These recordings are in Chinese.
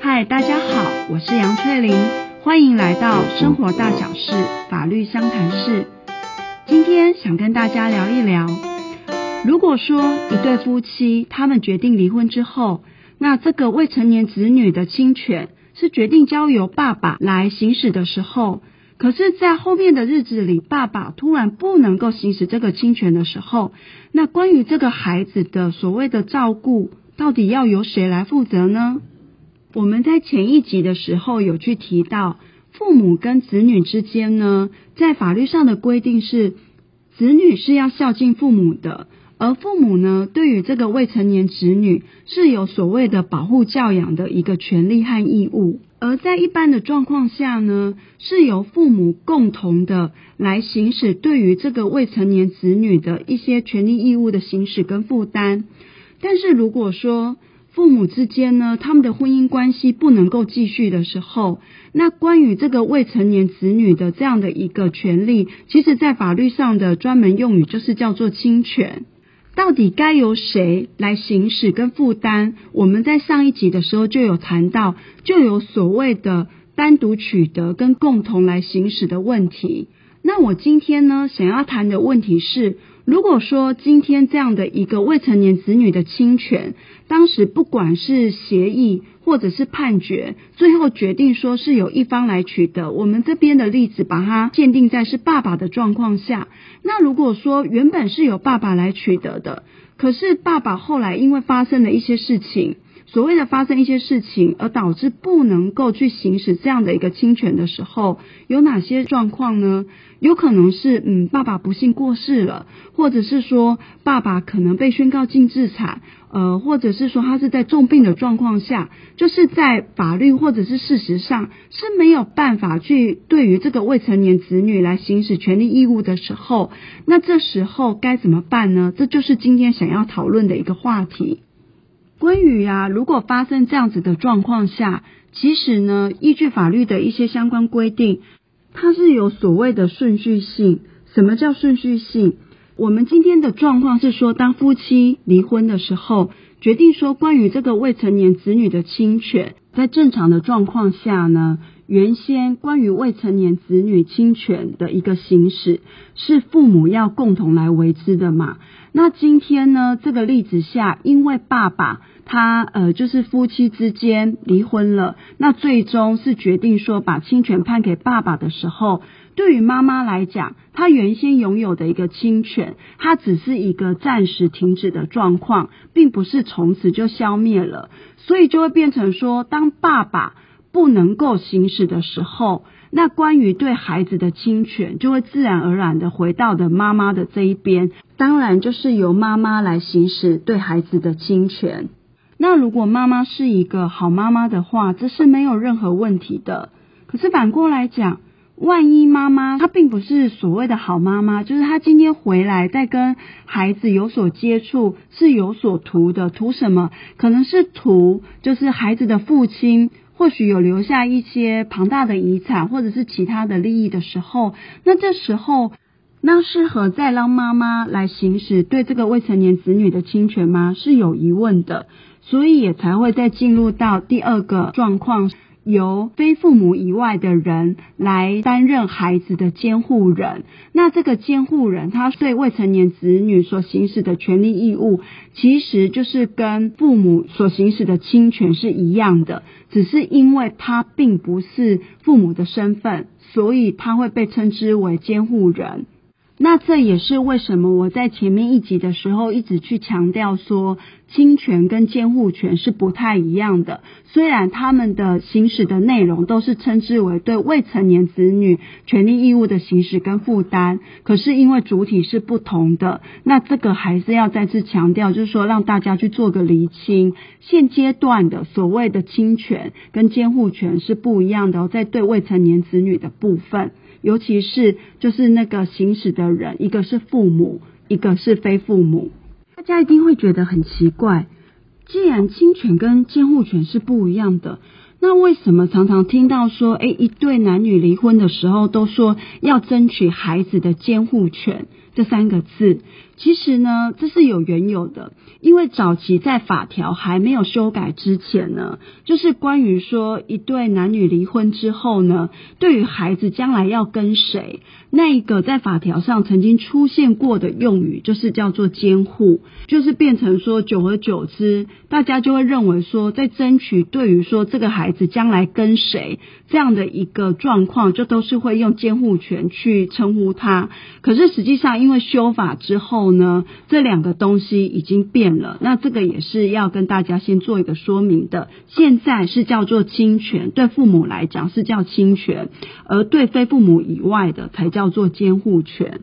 嗨，大家好，我是杨翠玲，欢迎来到生活大小事法律相谈室。今天想跟大家聊一聊，如果说一对夫妻他们决定离婚之后，那这个未成年子女的侵权是决定交由爸爸来行使的时候，可是，在后面的日子里，爸爸突然不能够行使这个侵权的时候，那关于这个孩子的所谓的照顾，到底要由谁来负责呢？我们在前一集的时候有去提到，父母跟子女之间呢，在法律上的规定是，子女是要孝敬父母的。而父母呢，对于这个未成年子女是有所谓的保护教养的一个权利和义务，而在一般的状况下呢，是由父母共同的来行使对于这个未成年子女的一些权利义务的行使跟负担。但是如果说父母之间呢，他们的婚姻关系不能够继续的时候，那关于这个未成年子女的这样的一个权利，其实在法律上的专门用语就是叫做侵权。到底该由谁来行使跟负担？我们在上一集的时候就有谈到，就有所谓的单独取得跟共同来行使的问题。那我今天呢，想要谈的问题是，如果说今天这样的一个未成年子女的侵权，当时不管是协议或者是判决，最后决定说是由一方来取得，我们这边的例子把它鉴定在是爸爸的状况下，那如果说原本是由爸爸来取得的，可是爸爸后来因为发生了一些事情。所谓的发生一些事情，而导致不能够去行使这样的一个侵权的时候，有哪些状况呢？有可能是，嗯，爸爸不幸过世了，或者是说爸爸可能被宣告净资产，呃，或者是说他是在重病的状况下，就是在法律或者是事实上是没有办法去对于这个未成年子女来行使权利义务的时候，那这时候该怎么办呢？这就是今天想要讨论的一个话题。关于啊，如果发生这样子的状况下，其实呢，依据法律的一些相关规定，它是有所谓的顺序性。什么叫顺序性？我们今天的状况是说，当夫妻离婚的时候，决定说关于这个未成年子女的侵权，在正常的状况下呢，原先关于未成年子女侵权的一个行使，是父母要共同来为之的嘛。那今天呢，这个例子下，因为爸爸他呃，就是夫妻之间离婚了，那最终是决定说把侵权判给爸爸的时候，对于妈妈来讲，她原先拥有的一个侵权，它只是一个暂时停止的状况，并不是从此就消灭了，所以就会变成说，当爸爸不能够行使的时候。那关于对孩子的侵权，就会自然而然的回到的妈妈的这一边，当然就是由妈妈来行使对孩子的侵权。那如果妈妈是一个好妈妈的话，这是没有任何问题的。可是反过来讲，万一妈妈她并不是所谓的好妈妈，就是她今天回来再跟孩子有所接触，是有所图的，图什么？可能是图就是孩子的父亲。或许有留下一些庞大的遗产，或者是其他的利益的时候，那这时候，那适合再让妈妈来行使对这个未成年子女的侵权吗？是有疑问的，所以也才会再进入到第二个状况。由非父母以外的人来担任孩子的监护人，那这个监护人他对未成年子女所行使的权利义务，其实就是跟父母所行使的亲权是一样的，只是因为他并不是父母的身份，所以他会被称之为监护人。那这也是为什么我在前面一集的时候一直去强调说，侵权跟监护权是不太一样的。虽然他们的行使的内容都是称之为对未成年子女权利义务的行使跟负担，可是因为主体是不同的，那这个还是要再次强调，就是说让大家去做个厘清。现阶段的所谓的侵权跟监护权是不一样的，在对未成年子女的部分。尤其是就是那个行使的人，一个是父母，一个是非父母，大家一定会觉得很奇怪。既然侵权跟监护权是不一样的，那为什么常常听到说，诶，一对男女离婚的时候都说要争取孩子的监护权？这三个字？其实呢，这是有缘由的，因为早期在法条还没有修改之前呢，就是关于说一对男女离婚之后呢，对于孩子将来要跟谁，那一个在法条上曾经出现过的用语，就是叫做监护，就是变成说久而久之，大家就会认为说，在争取对于说这个孩孩子将来跟谁这样的一个状况，就都是会用监护权去称呼他。可是实际上，因为修法之后，呢，这两个东西已经变了，那这个也是要跟大家先做一个说明的。现在是叫做亲权，对父母来讲是叫亲权，而对非父母以外的才叫做监护权。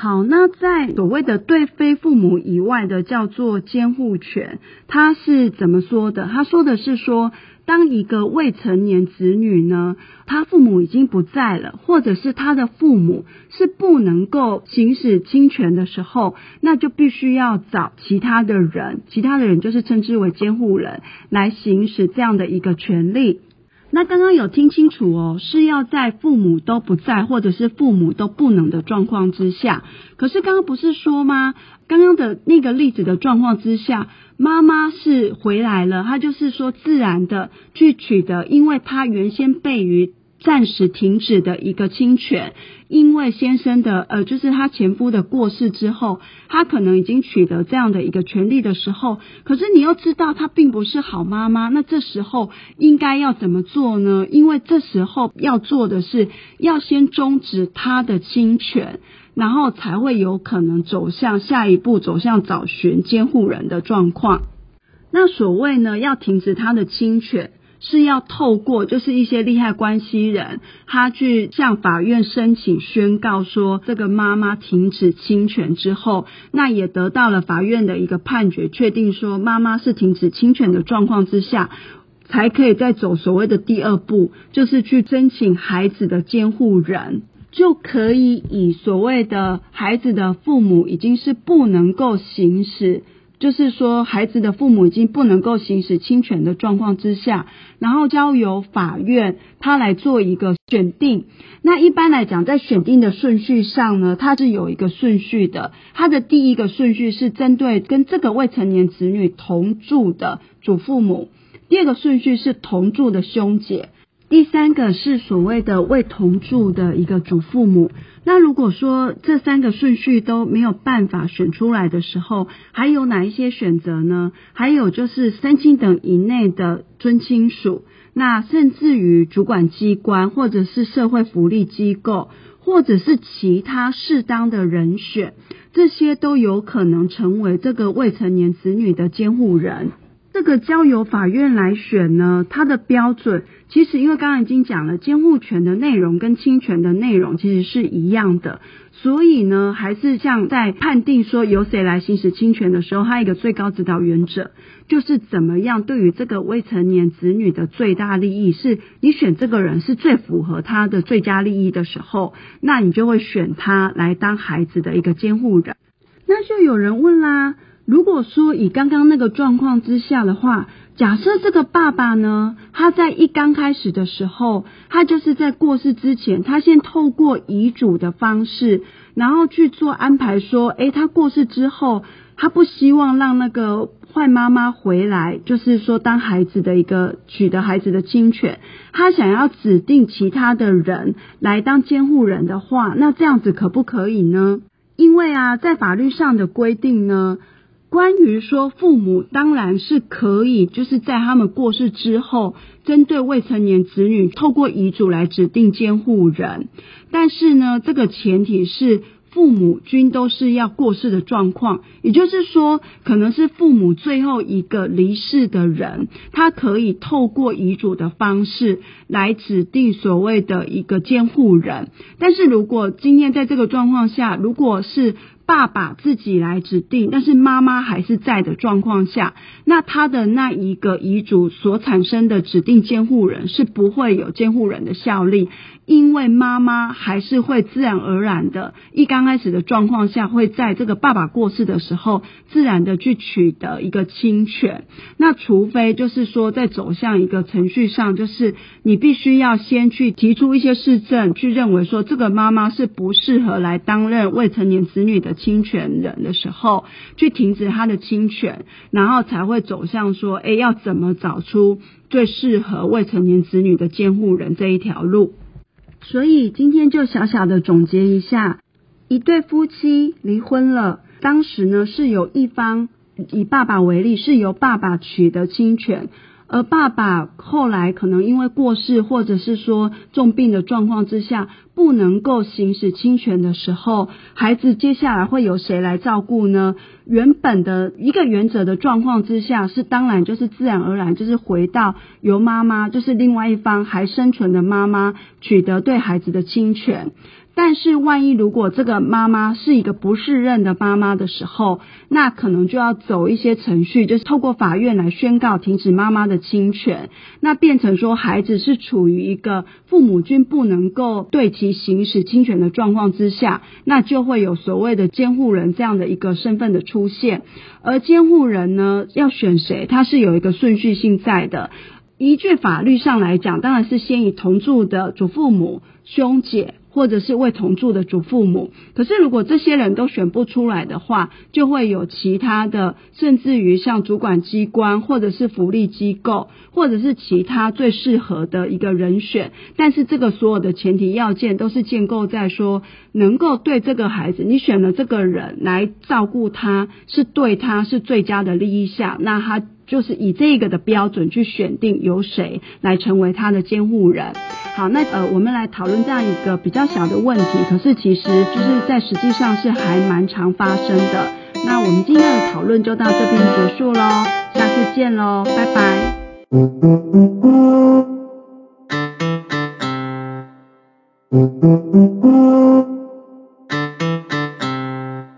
好，那在所谓的对非父母以外的叫做监护权，他是怎么说的？他说的是说，当一个未成年子女呢，他父母已经不在了，或者是他的父母是不能够行使亲权的时候，那就必须要找其他的人，其他的人就是称之为监护人来行使这样的一个权利。那刚刚有听清楚哦，是要在父母都不在，或者是父母都不能的状况之下。可是刚刚不是说吗？刚刚的那个例子的状况之下，妈妈是回来了，她就是说自然的去取得，因为她原先被于。暂时停止的一个侵权，因为先生的呃，就是他前夫的过世之后，他可能已经取得这样的一个权利的时候，可是你又知道他并不是好妈妈，那这时候应该要怎么做呢？因为这时候要做的是要先终止他的侵权，然后才会有可能走向下一步，走向找寻监护人的状况。那所谓呢，要停止他的侵权。是要透过就是一些利害关系人，他去向法院申请宣告说，这个妈妈停止侵权之后，那也得到了法院的一个判决，确定说妈妈是停止侵权的状况之下，才可以再走所谓的第二步，就是去申请孩子的监护人，就可以以所谓的孩子的父母已经是不能够行使。就是说，孩子的父母已经不能够行使亲权的状况之下，然后交由法院他来做一个选定。那一般来讲，在选定的顺序上呢，它是有一个顺序的。它的第一个顺序是针对跟这个未成年子女同住的祖父母，第二个顺序是同住的兄姐。第三个是所谓的未同住的一个祖父母。那如果说这三个顺序都没有办法选出来的时候，还有哪一些选择呢？还有就是三亲等以内的尊亲属，那甚至于主管机关或者是社会福利机构，或者是其他适当的人选，这些都有可能成为这个未成年子女的监护人。这个交由法院来选呢，它的标准其实因为刚刚已经讲了，监护权的内容跟亲权的内容其实是一样的，所以呢，还是像在判定说由谁来行使亲权的时候，它一个最高指导原则就是怎么样对于这个未成年子女的最大利益，是你选这个人是最符合他的最佳利益的时候，那你就会选他来当孩子的一个监护人。那就有人问啦。如果说以刚刚那个状况之下的话，假设这个爸爸呢，他在一刚开始的时候，他就是在过世之前，他先透过遗嘱的方式，然后去做安排，说，诶，他过世之后，他不希望让那个坏妈妈回来，就是说当孩子的一个取得孩子的亲权，他想要指定其他的人来当监护人的话，那这样子可不可以呢？因为啊，在法律上的规定呢。关于说父母当然是可以，就是在他们过世之后，针对未成年子女透过遗嘱来指定监护人，但是呢，这个前提是。父母均都是要过世的状况，也就是说，可能是父母最后一个离世的人，他可以透过遗嘱的方式来指定所谓的一个监护人。但是如果今天在这个状况下，如果是爸爸自己来指定，但是妈妈还是在的状况下，那他的那一个遗嘱所产生的指定监护人是不会有监护人的效力，因为妈妈还是会自然而然的，一刚开始的状况下，会在这个爸爸过世的时候，自然的去取得一个亲权。那除非就是说，在走向一个程序上，就是你必须要先去提出一些事证，去认为说这个妈妈是不适合来担任未成年子女的。侵权人的时候，去停止他的侵权，然后才会走向说，哎，要怎么找出最适合未成年子女的监护人这一条路。所以今天就小小的总结一下，一对夫妻离婚了，当时呢是有一方，以爸爸为例，是由爸爸取得侵权。而爸爸后来可能因为过世，或者是说重病的状况之下，不能够行使亲权的时候，孩子接下来会由谁来照顾呢？原本的一个原则的状况之下，是当然就是自然而然就是回到由妈妈，就是另外一方还生存的妈妈取得对孩子的亲权。但是，万一如果这个妈妈是一个不适任的妈妈的时候，那可能就要走一些程序，就是透过法院来宣告停止妈妈的侵权，那变成说孩子是处于一个父母均不能够对其行使侵权的状况之下，那就会有所谓的监护人这样的一个身份的出现。而监护人呢，要选谁，他是有一个顺序性在的。依据法律上来讲，当然是先以同住的祖父母、兄姐。或者是未同住的祖父母，可是如果这些人都选不出来的话，就会有其他的，甚至于像主管机关或者是福利机构，或者是其他最适合的一个人选。但是这个所有的前提要件都是建构在说，能够对这个孩子，你选了这个人来照顾他，是对他是最佳的利益下，那他就是以这个的标准去选定由谁来成为他的监护人。好，那呃，我们来讨论这样一个比较小的问题，可是其实就是在实际上是还蛮常发生的。那我们今天的讨论就到这边结束喽，下次见喽，拜拜。